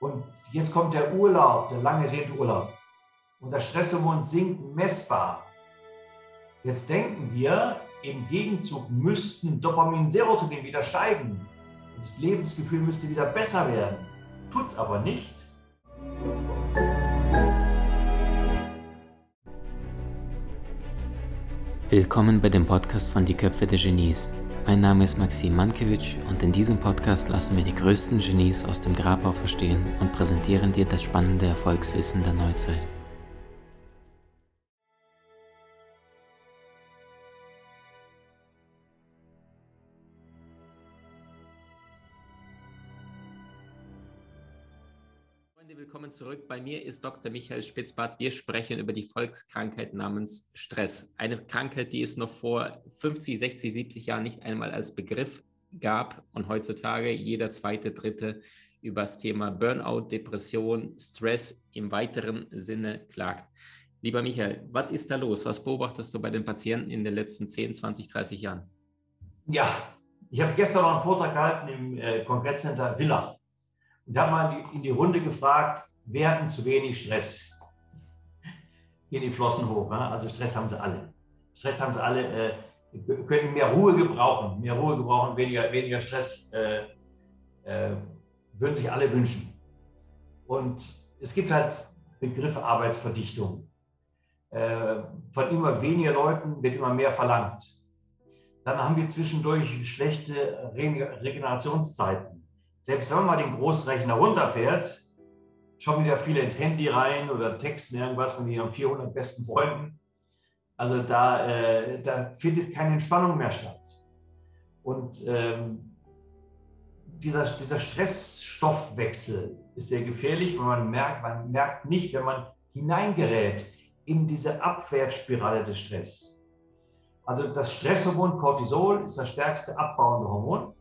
Und jetzt kommt der Urlaub, der lange ersehnte Urlaub. Und das Stresshormon sinkt messbar. Jetzt denken wir, im Gegenzug müssten Dopamin, Serotonin wieder steigen. Das Lebensgefühl müsste wieder besser werden. Tut es aber nicht. Willkommen bei dem Podcast von Die Köpfe der Genies. Mein Name ist Maxim Mankewitsch und in diesem Podcast lassen wir die größten Genies aus dem Grabau verstehen und präsentieren dir das spannende Erfolgswissen der Neuzeit. Willkommen zurück. Bei mir ist Dr. Michael Spitzbart. Wir sprechen über die Volkskrankheit namens Stress. Eine Krankheit, die es noch vor 50, 60, 70 Jahren nicht einmal als Begriff gab und heutzutage jeder zweite, dritte über das Thema Burnout, Depression, Stress im weiteren Sinne klagt. Lieber Michael, was ist da los? Was beobachtest du bei den Patienten in den letzten 10, 20, 30 Jahren? Ja, ich habe gestern noch einen Vortrag gehalten im äh, Kongresscenter Villach. Und da haben wir in die Runde gefragt, wer hat zu wenig Stress? Gehen die Flossen hoch. Ne? Also Stress haben sie alle. Stress haben sie alle, äh, können mehr Ruhe gebrauchen, mehr Ruhe gebrauchen, weniger, weniger Stress äh, äh, würden sich alle wünschen. Und es gibt halt Begriffe Arbeitsverdichtung. Äh, von immer weniger Leuten wird immer mehr verlangt. Dann haben wir zwischendurch schlechte Regenerationszeiten selbst wenn man mal den Großrechner runterfährt, schauen wieder viele ins Handy rein oder texten irgendwas von ihren 400 besten Freunden. Also da, äh, da findet keine Entspannung mehr statt. Und ähm, dieser, dieser Stressstoffwechsel ist sehr gefährlich, weil man merkt, man merkt nicht, wenn man hineingerät in diese Abwärtsspirale des Stress. Also das Stresshormon Cortisol ist das stärkste abbauende Hormon.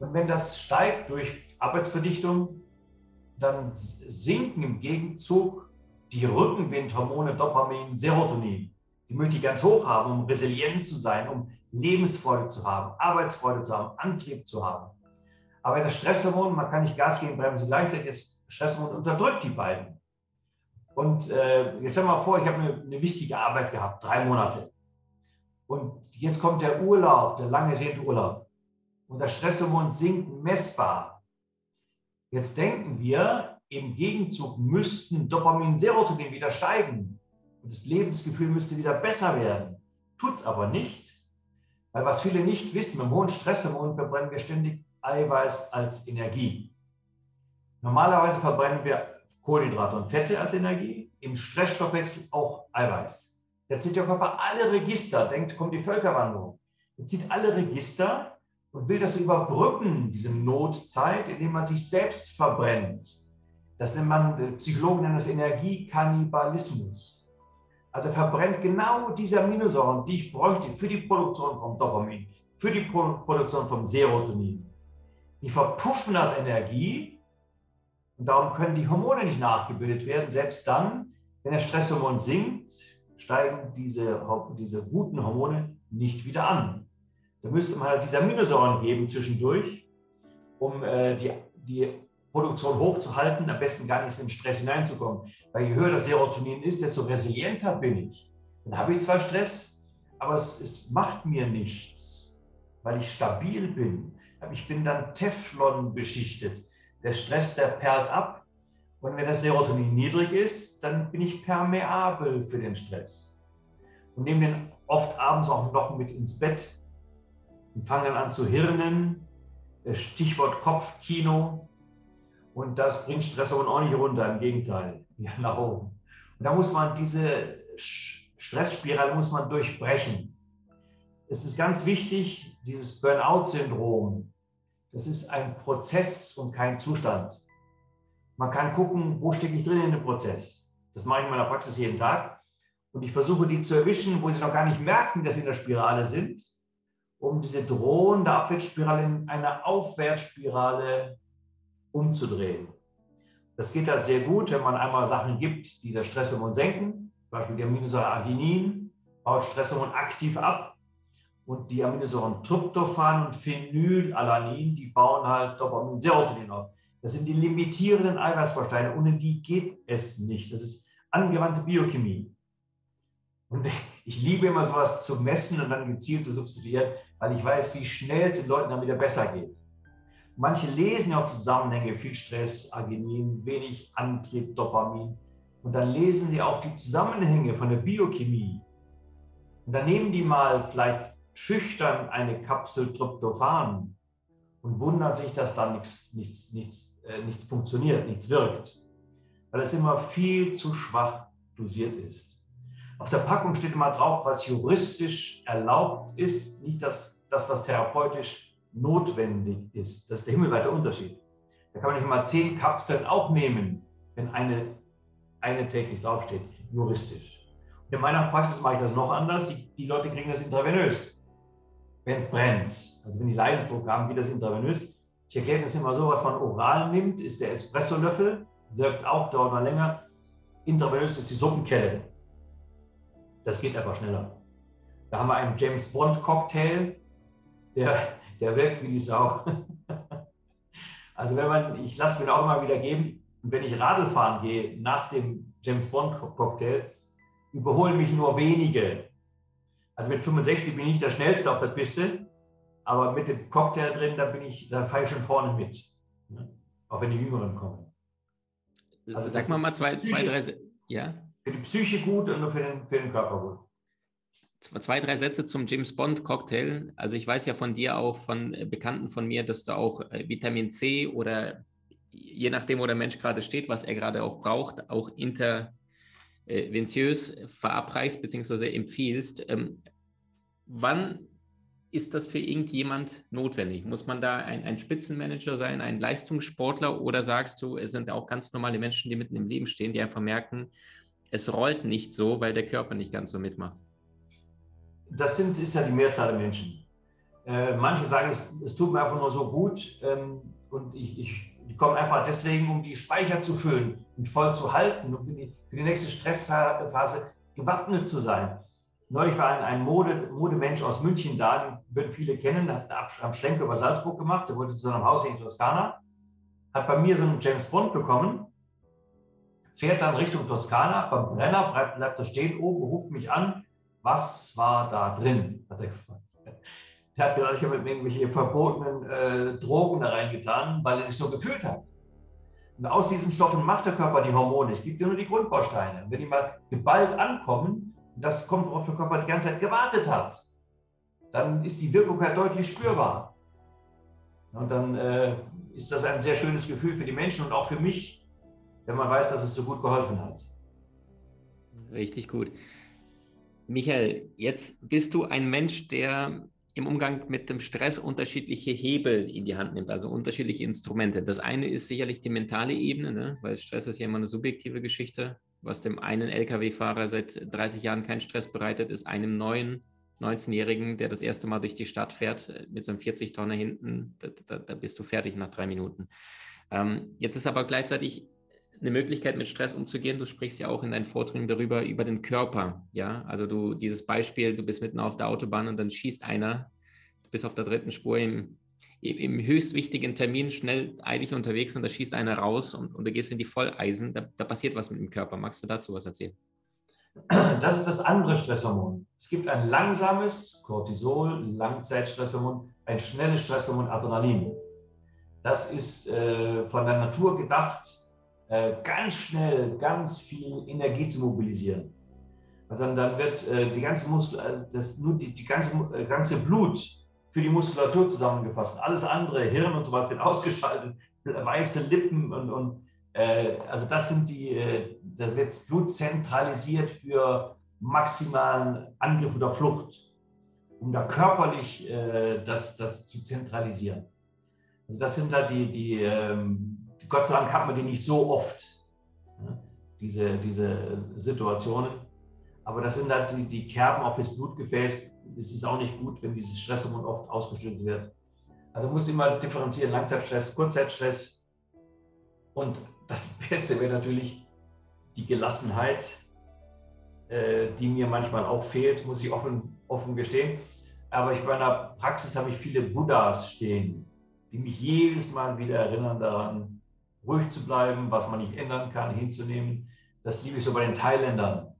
Und wenn das steigt durch Arbeitsverdichtung, dann sinken im Gegenzug die Rückenwindhormone Dopamin, Serotonin. Die möchte ich ganz hoch haben, um resilient zu sein, um Lebensfreude zu haben, Arbeitsfreude zu haben, Antrieb zu haben. Aber das Stresshormon, man kann nicht Gas geben, bremsen gleichzeitig, das Stresshormon unterdrückt die beiden. Und äh, jetzt stell mal vor, ich habe eine, eine, wichtige Arbeit gehabt, drei Monate. Und jetzt kommt der Urlaub, der lange ersehnte Urlaub und das Stresshormon sinkt messbar. Jetzt denken wir, im Gegenzug müssten Dopamin, Serotonin wieder steigen und das Lebensgefühl müsste wieder besser werden. Tut es aber nicht, weil was viele nicht wissen, im hohen Stresshormon verbrennen wir ständig Eiweiß als Energie. Normalerweise verbrennen wir Kohlenhydrate und Fette als Energie, im Stressstoffwechsel auch Eiweiß. Jetzt zieht der Körper alle Register, denkt, kommt die Völkerwanderung. Jetzt zieht alle Register und will das überbrücken, diese Notzeit, indem man sich selbst verbrennt. Das nennt man, Psychologen nennen das Energiekannibalismus. Also verbrennt genau diese Aminosäuren, die ich bräuchte für die Produktion von Dopamin, für die Produktion von Serotonin. Die verpuffen als Energie und darum können die Hormone nicht nachgebildet werden. Selbst dann, wenn das Stresshormon sinkt, steigen diese, diese guten Hormone nicht wieder an. Da müsste man halt diese Aminosäuren geben zwischendurch, um äh, die, die Produktion hochzuhalten, am besten gar nicht in den Stress hineinzukommen. Weil je höher das Serotonin ist, desto resilienter bin ich. Dann habe ich zwar Stress, aber es, es macht mir nichts, weil ich stabil bin. Ich bin dann Teflon beschichtet. Der Stress, der perlt ab. Und wenn das Serotonin niedrig ist, dann bin ich permeabel für den Stress. Und nehme den oft abends auch noch mit ins Bett, und fangen an zu hirnen. Stichwort Kopfkino. Und das bringt Stresshormon auch nicht runter, im Gegenteil, ja, nach oben. Und da muss man diese Stressspirale muss man durchbrechen. Es ist ganz wichtig, dieses Burnout-Syndrom, das ist ein Prozess und kein Zustand. Man kann gucken, wo stecke ich drin in dem Prozess. Das mache ich in meiner Praxis jeden Tag. Und ich versuche, die zu erwischen, wo sie noch gar nicht merken, dass sie in der Spirale sind um diese drohende Abwärtsspirale in eine Aufwärtsspirale umzudrehen. Das geht halt sehr gut, wenn man einmal Sachen gibt, die das Stresshormon senken. Zum Beispiel die Aminosäure Arginin baut Stresshormon aktiv ab. Und die Aminosäuren Tryptophan und Phenylalanin, die bauen halt Dopamin, Serotonin auf. Das sind die limitierenden Eiweißbausteine, ohne die geht es nicht. Das ist angewandte Biochemie. Und ich liebe immer sowas zu messen und dann gezielt zu substituieren, weil ich weiß, wie schnell es den Leuten dann wieder besser geht. Manche lesen ja auch Zusammenhänge, viel Stress, Arginin, wenig Antrieb, Dopamin. Und dann lesen die auch die Zusammenhänge von der Biochemie. Und dann nehmen die mal vielleicht schüchtern eine Kapsel Tryptophan und wundern sich, dass da nichts, nichts, nichts, äh, nichts funktioniert, nichts wirkt, weil es immer viel zu schwach dosiert ist. Auf der Packung steht immer drauf, was juristisch erlaubt ist, nicht das, das was therapeutisch notwendig ist. Das ist der himmelweite Unterschied. Da kann man nicht mal zehn Kapseln aufnehmen, wenn eine, eine täglich draufsteht, juristisch. In meiner Praxis mache ich das noch anders. Die, die Leute kriegen das intravenös wenn es brennt. Also wenn die Leidensdruck haben, wie das intravenös. Ich erkläre das immer so, was man oral nimmt, ist der Espresso-Löffel, wirkt auch, dauert mal länger. Intravenös ist die Suppenkelle. Das geht einfach schneller. Da haben wir einen James Bond Cocktail, der, der wirkt wie die Sau. Also wenn man, ich lasse mir auch immer wieder geben, wenn ich Radl fahren gehe nach dem James Bond Cocktail, überholen mich nur wenige. Also mit 65 bin ich nicht der Schnellste auf der Piste, aber mit dem Cocktail drin, da bin ich, da fahre ich schon vorne mit. Ne? Auch wenn die Jüngeren kommen. Also Sag mal mal zwei, zwei, drei, ja? Für die Psyche gut und für den, für den Körper gut. Zwei, drei Sätze zum James Bond Cocktail. Also ich weiß ja von dir auch, von äh, Bekannten von mir, dass du auch äh, Vitamin C oder je nachdem, wo der Mensch gerade steht, was er gerade auch braucht, auch inter, venziös verabreichst bzw. empfiehlst. Ähm, wann ist das für irgendjemand notwendig? Muss man da ein, ein, Spitzenmanager sein, ein Leistungssportler oder sagst du, es sind auch ganz normale Menschen, die mitten im Leben stehen, die einfach merken, es rollt nicht so, weil der Körper nicht ganz so mitmacht? Das sind, ist ja die Mehrzahl der Menschen. Äh, manche sagen, es, es, tut mir einfach nur so gut ähm, und ich, ich die kommen einfach deswegen, um die Speicher zu füllen und voll zu halten und für die, für die nächste Stressphase gewappnet zu sein. Neulich war ein, ein Mode, Modemensch aus München da, den würden viele kennen, der hat am Schlenker über Salzburg gemacht, der wollte zu seinem Haus in Toskana, hat bei mir so einen James Bond bekommen, fährt dann Richtung Toskana, beim Brenner bleibt, bleibt er stehen oben, ruft mich an, was war da drin, hat er gefragt. Der hat gesagt, ich habe irgendwelche verbotenen äh, Drogen da reingetan, weil er sich so gefühlt hat. Und aus diesen Stoffen macht der Körper die Hormone. Es gibt ja nur die Grundbausteine. Und wenn die mal geballt ankommen, das kommt, worauf der Körper die ganze Zeit gewartet hat, dann ist die Wirkung halt deutlich spürbar. Und dann äh, ist das ein sehr schönes Gefühl für die Menschen und auch für mich, wenn man weiß, dass es so gut geholfen hat. Richtig gut. Michael, jetzt bist du ein Mensch, der im Umgang mit dem Stress unterschiedliche Hebel in die Hand nimmt, also unterschiedliche Instrumente. Das eine ist sicherlich die mentale Ebene, ne? weil Stress ist ja immer eine subjektive Geschichte. Was dem einen Lkw-Fahrer seit 30 Jahren keinen Stress bereitet, ist einem neuen 19-Jährigen, der das erste Mal durch die Stadt fährt, äh, mit so einem 40-Tonner hinten, da, da, da, bist du fertig nach drei Minuten. Ähm, jetzt ist aber gleichzeitig eine Möglichkeit, mit Stress umzugehen. Du sprichst ja auch in deinen Vorträgen darüber, über den Körper. Ja, also du, dieses Beispiel, du bist mitten auf der Autobahn und dann schießt einer, du bist auf der dritten Spur im, im höchst wichtigen Termin schnell eilig unterwegs und da schießt einer raus und, und du gehst in die Volleisen. Da, da passiert was mit dem Körper. Magst du dazu was erzählen? Das ist das andere Stresshormon. Es gibt ein langsames Cortisol, Langzeitstresshormon, ein schnelles Stresshormon Adrenalin. Das ist äh, von der Natur gedacht, äh, ganz schnell ganz viel Energie zu mobilisieren. Also dann wird äh, die ganze Muskel, äh, das, nur die, die ganze, ganze Blut für die Muskulatur zusammengefasst. Alles andere, Hirn und sowas wird ausgeschaltet, weiße Lippen und, und äh, also das sind die, äh, da wird das Blut zentralisiert für maximalen Angriff oder Flucht, um da körperlich äh, das, das zu zentralisieren. Also das sind da die, die ähm, Gott sei Dank hat man die nicht so oft, ne? diese, diese Situationen. Aber das sind halt die, die Kerben auf das Blutgefäß. Es ist auch nicht gut, wenn dieses Stresshormon oft ausgeschüttet wird. Also muss immer differenzieren, Langzeitstress, Kurzzeitstress. Und das Beste wäre natürlich die Gelassenheit, äh, die mir manchmal auch fehlt, muss ich offen, offen gestehen. Aber ich bei einer Praxis habe ich viele Buddhas stehen, die mich jedes Mal wieder erinnern daran, ruhig zu bleiben, was man nicht ändern kann, hinzunehmen. Das liebe ich so bei den Thailändern.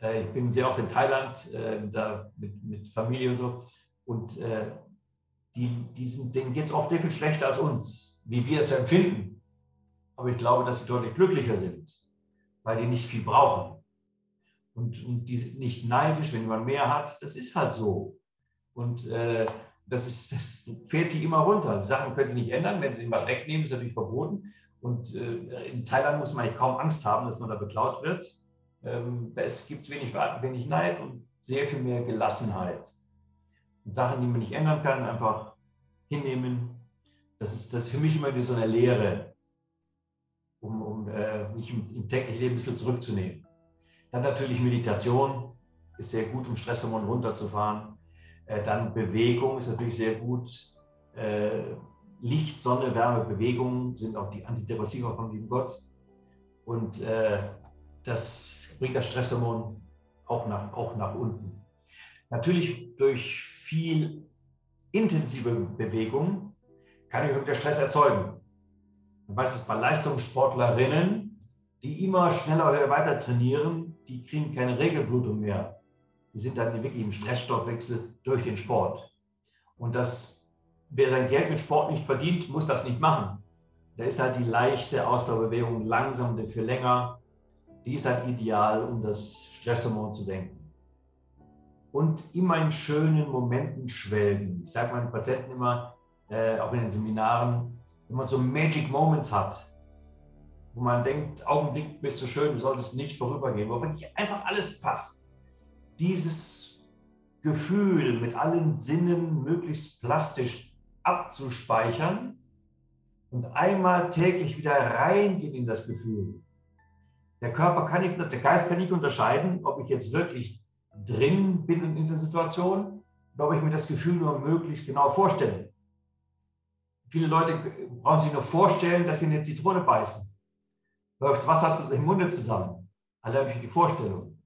Äh, ich bin sehr oft in Thailand, äh, da mit, mit Familie und so. Und äh, die, diesen, denen geht es oft sehr viel schlechter als uns, wie wir es empfinden. Aber ich glaube, dass sie deutlich glücklicher sind, weil die nicht viel brauchen. Und, und die sind nicht neidisch, wenn man mehr hat. Das ist halt so. Und äh, das, ist, das fährt die immer runter. Die Sachen können sie nicht ändern. Wenn sie ihnen was wegnehmen, ist natürlich verboten. Und äh, in Thailand muss man eigentlich kaum Angst haben, dass man da beklaut wird. Ähm, es gibt wenig, wenig Neid und sehr viel mehr Gelassenheit. Und Sachen, die man nicht ändern kann, einfach hinnehmen. Das ist, das ist für mich immer so eine Lehre, um, um äh, mich im, im täglichen Leben ein bisschen zurückzunehmen. Dann natürlich Meditation ist sehr gut, um Stresshormone runterzufahren. Äh, dann Bewegung ist natürlich sehr gut. Äh, Licht, Sonne, Wärme, Bewegung sind auch die Antidepressiva vom lieben Gott. Und äh, das bringt das Stresshormon auch nach, auch nach unten. Natürlich durch viel intensive Bewegung kann ich wieder Stress erzeugen. Man weiß es bei Leistungssportlerinnen, die immer schneller oder weiter trainieren, die kriegen keine Regelblutung mehr. Die sind dann wirklich im Stressstoffwechsel durch den Sport. Und das, wer sein Geld mit Sport nicht verdient, muss das nicht machen. Da ist halt die leichte Ausdauerbewegung langsam für länger. Die ist halt ideal, um das Stresshormon zu senken. Und immer in schönen Momenten schwelgen. Ich sage meinen Patienten immer, äh, auch in den Seminaren, wenn man so Magic Moments hat, wo man denkt, Augenblick bist du schön, du solltest nicht vorübergehen, wo wirklich einfach alles passt. Dieses Gefühl mit allen Sinnen möglichst plastisch abzuspeichern und einmal täglich wieder reingehen in das Gefühl. Der Körper kann nicht, der Geist kann nicht unterscheiden, ob ich jetzt wirklich drin bin in der Situation oder ob ich mir das Gefühl nur möglichst genau vorstelle. Viele Leute brauchen sich nur vorstellen, dass sie eine Zitrone beißen läuft das Wasser im Munde zusammen. Allein durch die Vorstellung.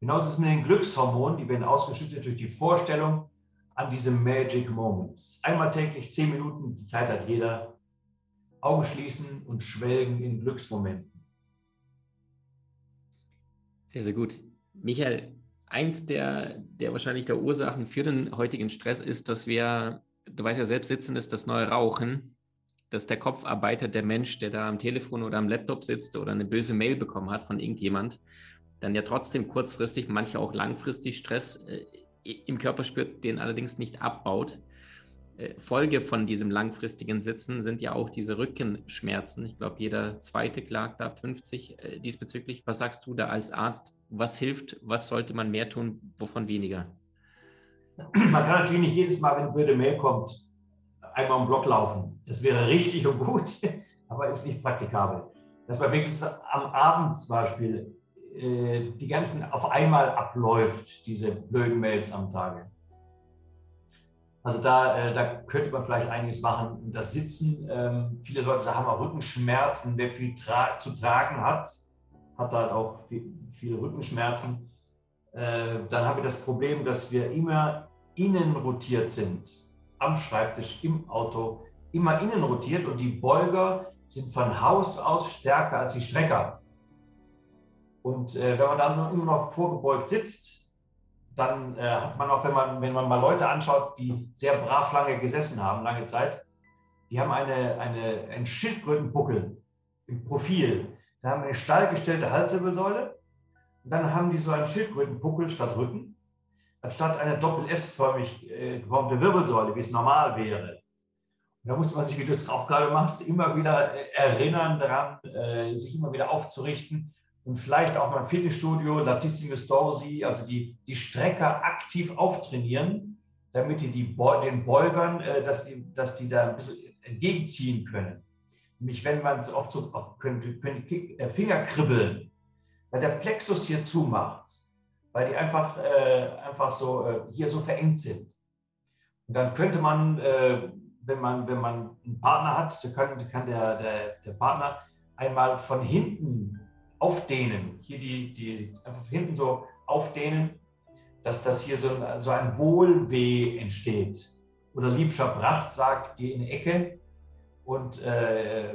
Genauso ist es mit den Glückshormonen, die werden ausgeschüttet durch die Vorstellung an diese Magic Moments. Einmal täglich zehn Minuten, die Zeit hat jeder. Augen schließen und schwelgen in Glücksmomenten. Sehr, sehr gut. Michael, eins der, der wahrscheinlich der Ursachen für den heutigen Stress ist, dass wir, du weißt ja selbst, sitzen ist das neue Rauchen dass der Kopf arbeitet, der Mensch, der da am Telefon oder am Laptop sitzt oder eine böse Mail bekommen hat von irgendjemand, dann ja trotzdem kurzfristig, manche auch langfristig Stress äh, im Körper spürt, den allerdings nicht abbaut. Äh, Folge von diesem langfristigen Sitzen sind ja auch diese Rückenschmerzen. Ich glaube, jeder zweite klagt ab 50 äh, diesbezüglich. Was sagst du da als Arzt? Was hilft? Was sollte man mehr tun? Wovon weniger? Man kann natürlich nicht jedes Mal, wenn blöde Mail kommt, einmal im Block laufen. Das wäre richtig und gut, aber ist nicht praktikabel. Dass man wenigstens am Abend zum Beispiel die ganzen auf einmal abläuft, diese blöden Mails am Tage. Also da, äh, da könnte man vielleicht einiges machen. Das Sitzen, ähm, viele Leute haben auch Rückenschmerzen. Wer viel tra zu tragen hat, hat halt auch viel, viele Rückenschmerzen. Äh, dann habe ich das Problem, dass wir immer innen rotiert sind am Schreibtisch, im Auto, immer innen rotiert und die Beuger sind von Haus aus stärker als die Strecker. Und äh, wenn man dann immer noch vorgebeugt sitzt, dann äh, hat man auch, wenn man, wenn man mal Leute anschaut, die sehr brav lange gesessen haben, lange Zeit, die haben eine, eine, einen Schildkrötenbuckel im Profil. Da haben eine stallgestellte Halswirbelsäule und dann haben die so einen Schildkrötenbuckel statt Rücken anstatt einer doppel-S-förmig äh, geformte Wirbelsäule, wie es normal wäre. Und da muss man sich, wie du es auch gerade machst, immer wieder äh, erinnern daran, äh, sich immer wieder aufzurichten und vielleicht auch mal im Fitnessstudio Latissimus dorsi, also die, die Strecker aktiv auftrainieren, damit die, die den Beugern, äh, dass, die, dass die da ein bisschen entgegenziehen können. Nämlich wenn man es oft so, können, können die Finger kribbeln, weil der Plexus hier zumacht weil die einfach, äh, einfach so äh, hier so verengt sind. Und dann könnte man, äh, wenn man, wenn man einen Partner hat, dann kann, kann der, der, der Partner einmal von hinten aufdehnen, hier die, die einfach hinten so aufdehnen, dass das hier so so ein Wohlweh entsteht. Oder Liebscher Bracht sagt, geh in die Ecke und äh,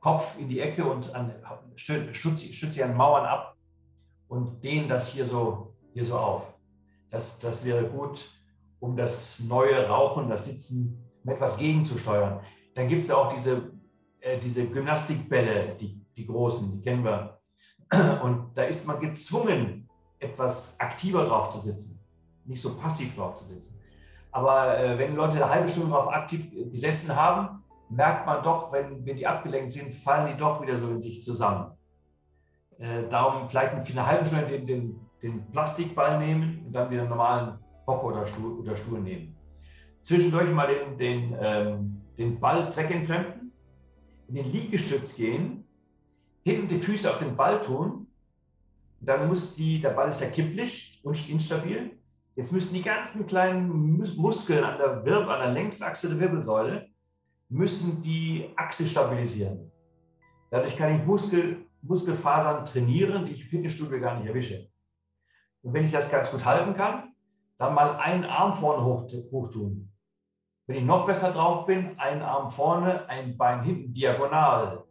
Kopf in die Ecke und an, stütze, stütze an Mauern ab und dehne das hier so, hier so auf. Das, das wäre gut, um das neue Rauchen, das Sitzen etwas gegenzusteuern. Dann gibt es auch diese, äh, diese Gymnastikbälle, die, die großen, die kennen wir. Und da ist man gezwungen, etwas aktiver drauf zu sitzen, nicht so passiv drauf zu sitzen. Aber äh, wenn Leute eine halbe Stunde drauf aktiv gesessen haben, merkt man doch, wenn, wenn die abgelenkt sind, fallen die doch wieder so in sich zusammen. Äh, darum vielleicht eine halbe Stunde den, den, den Plastikball nehmen und dann wieder einen normalen Hocker oder Stuhl, oder Stuhl nehmen. Zwischendurch mal den, den, ähm, den Ball zweckentfremden, in den Liegestütz gehen, hinten die Füße auf den Ball tun. Dann muss die, der Ball ist ja kipplich und instabil. Jetzt müssen die ganzen kleinen Muskeln an der, Wirbel, an der Längsachse der Wirbelsäule müssen die Achse stabilisieren. Dadurch kann ich Muskel, Muskelfasern trainieren, die ich im Fitnessstudio gar nicht erwische. Und wenn ich das ganz gut halten kann, dann mal einen Arm vorne hoch, hoch tun. Wenn ich noch besser drauf bin, einen Arm vorne, ein Bein hinten, diagonal.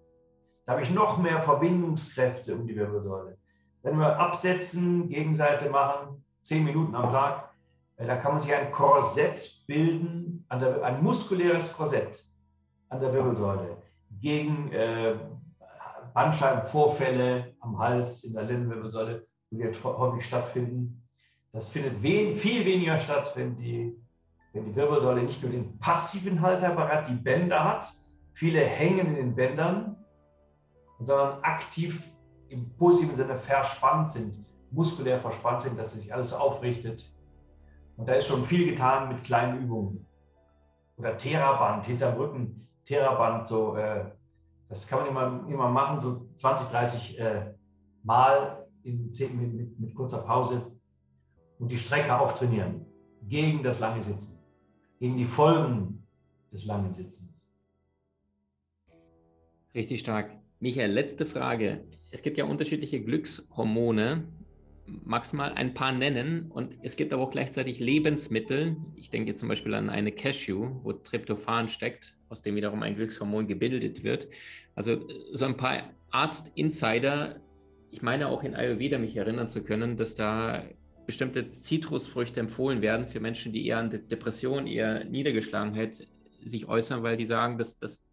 Da habe ich noch mehr Verbindungskräfte um die Wirbelsäule. Wenn wir absetzen, Gegenseite machen, zehn Minuten am Tag, äh, da kann man sich ein Korsett bilden, ein muskuläres Korsett an der Wirbelsäule gegen äh, Bandscheibenvorfälle am Hals, in der Lendenwirbelsäule, die häufig stattfinden. Das findet we viel weniger statt, wenn die, wenn die Wirbelsäule nicht nur den passiven Halteapparat, die Bänder hat. Viele hängen in den Bändern, sondern aktiv im positiven Sinne verspannt sind, muskulär verspannt sind, dass sich alles aufrichtet. Und da ist schon viel getan mit kleinen Übungen. Oder Theraband hinterm Rücken, Theraband, so, äh, das kann man immer, immer machen, so 20, 30 äh, Mal in 10, mit, mit, mit kurzer Pause und die Strecke auftrainieren gegen das lange Sitzen, gegen die Folgen des langen Sitzens. Richtig stark. Michael, letzte Frage. Es gibt ja unterschiedliche Glückshormone. Magst du mal ein paar nennen? Und es gibt aber auch gleichzeitig Lebensmittel. Ich denke zum Beispiel an eine Cashew, wo Tryptophan steckt, aus dem wiederum ein Glückshormon gebildet wird. Also so ein paar Arzt-Insider. Ich meine auch in Ayurveda mich erinnern zu können, dass da bestimmte Zitrusfrüchte empfohlen werden für Menschen, die eher an Depression, eher Niedergeschlagenheit sich äußern, weil die sagen, dass das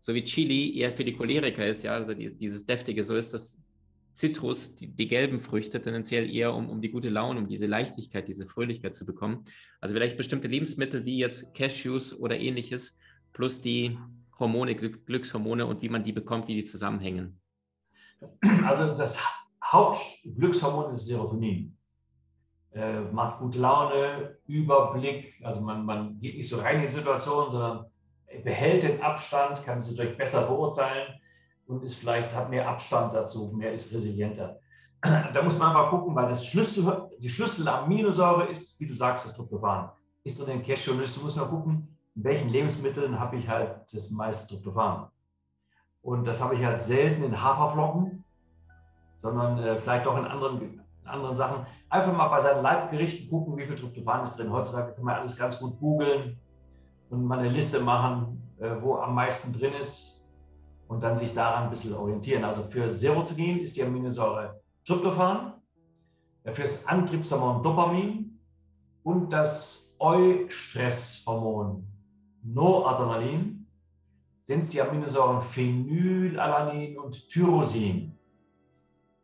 so wie Chili eher für die Choleriker ist, ja, also dieses, dieses deftige, so ist das Zitrus, die, die, gelben Früchte tendenziell eher um, um die gute Laune, um diese Leichtigkeit, diese Fröhlichkeit zu bekommen. Also vielleicht bestimmte Lebensmittel wie jetzt Cashews oder ähnliches, plus die Hormone, Glückshormone und wie man die bekommt, wie die zusammenhängen. Also das Hauptglückshormon ist Serotonin äh, macht gute Laune, Überblick, also man, man geht nicht so rein in die Situation, sondern behält den Abstand, kann sie durch besser beurteilen und ist vielleicht, hat mehr Abstand dazu, mehr ist resilienter. Da muss man einfach gucken, weil das Schlüssel, die Schlüsselaminosäure ist, wie du sagst, das Tryptophan. Ist drin in Cashewnüsse, muss man gucken, in welchen Lebensmitteln habe ich halt das meiste Tryptophan. Und das habe ich halt selten in Haferflocken, sondern äh, vielleicht auch in anderen anderen Sachen. Einfach mal bei seinen Leibgerichten gucken, wie viel Tryptophan ist drin. Heutzutage kann man alles ganz gut googeln und mal eine Liste machen, äh, wo am meisten drin ist und dann sich daran ein bisschen orientieren. Also für Serotonin ist die Aminosäure Tryptophan, für das Antriebshormon Dopamin und das Eustresshormon Noradrenalin sind es die Aminosäuren Phenylalanin und Tyrosin.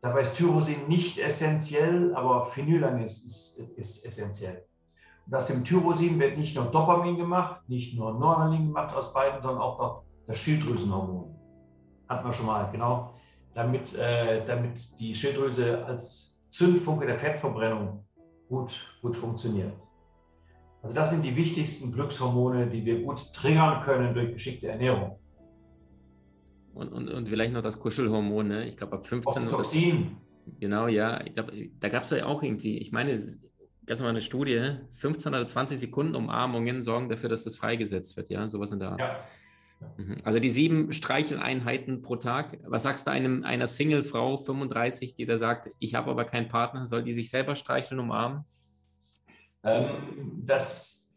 Dabei ist Tyrosin nicht essentiell, aber Phenylanin ist, ist, ist essentiell. Und aus dem Tyrosin wird nicht nur Dopamin gemacht, nicht nur Noradrenalin gemacht aus beiden, sondern auch noch das Schilddrüsenhormon. Hat man schon mal, genau. Damit, äh, damit die Schilddrüse als Zündfunke der Fettverbrennung gut, gut funktioniert. Also das sind die wichtigsten Glückshormone, die wir gut triggern können durch geschickte Ernährung. Und, und, und vielleicht noch das Kuschelhormon, ne? Ich glaube, ab 15 Oxytocin. Genau, ja. Ich glaube, da gab es ja auch irgendwie, ich meine, das war eine Studie, 15 oder 20 Sekunden Umarmungen sorgen dafür, dass das freigesetzt wird, ja, sowas in der Art. Ja. Mhm. Also die sieben Streicheleinheiten pro Tag. Was sagst du einem, einer Single-Frau, 35, die da sagt, ich habe aber keinen Partner, soll die sich selber streicheln, umarmen? Ähm, das,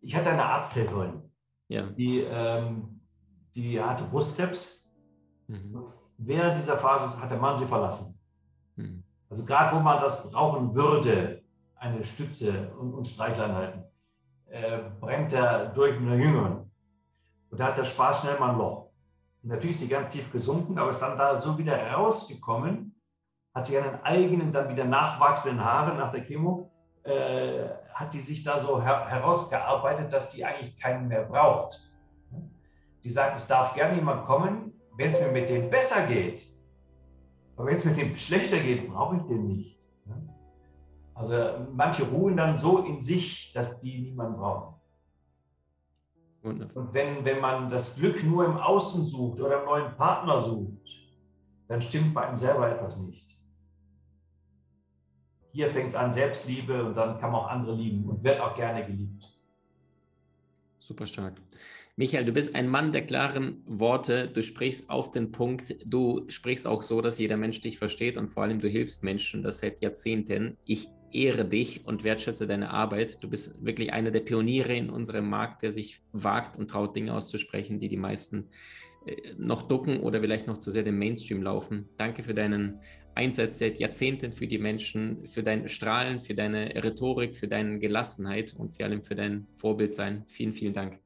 ich hatte eine Arzthelferin, ja. die ähm, die hatte Brustkrebs. Mhm. Während dieser Phase hat der Mann sie verlassen. Also gerade wo man das brauchen würde, eine Stütze und, und Streichleinheiten, äh, brennt er durch mit einer Jüngeren. Und da hat der Spaß schnell mal ein Loch. Und natürlich ist sie ganz tief gesunken, aber ist dann da so wieder rausgekommen, hat sie einen eigenen, dann wieder nachwachsenden Haaren nach der Chemo, äh, hat die sich da so her herausgearbeitet, dass die eigentlich keinen mehr braucht. Die sagt, es darf gerne jemand kommen, wenn es mir mit dem besser geht. Aber wenn es mit dem schlechter geht, brauche ich den nicht. Also manche ruhen dann so in sich, dass die niemanden brauchen. Wundervoll. Und wenn, wenn man das Glück nur im Außen sucht oder einen neuen Partner sucht, dann stimmt bei einem selber etwas nicht. Hier fängt es an, Selbstliebe und dann kann man auch andere lieben und wird auch gerne geliebt. Super stark. Michael, du bist ein Mann der klaren Worte. Du sprichst auf den Punkt. Du sprichst auch so, dass jeder Mensch dich versteht und vor allem du hilfst Menschen das seit Jahrzehnten. Ich ehre dich und wertschätze deine Arbeit. Du bist wirklich einer der Pioniere in unserem Markt, der sich wagt und traut, Dinge auszusprechen, die die meisten äh, noch ducken oder vielleicht noch zu sehr dem Mainstream laufen. Danke für deinen Einsatz seit Jahrzehnten für die Menschen, für dein Strahlen, für deine Rhetorik, für deine Gelassenheit und vor allem für dein Vorbild sein. Vielen, vielen Dank.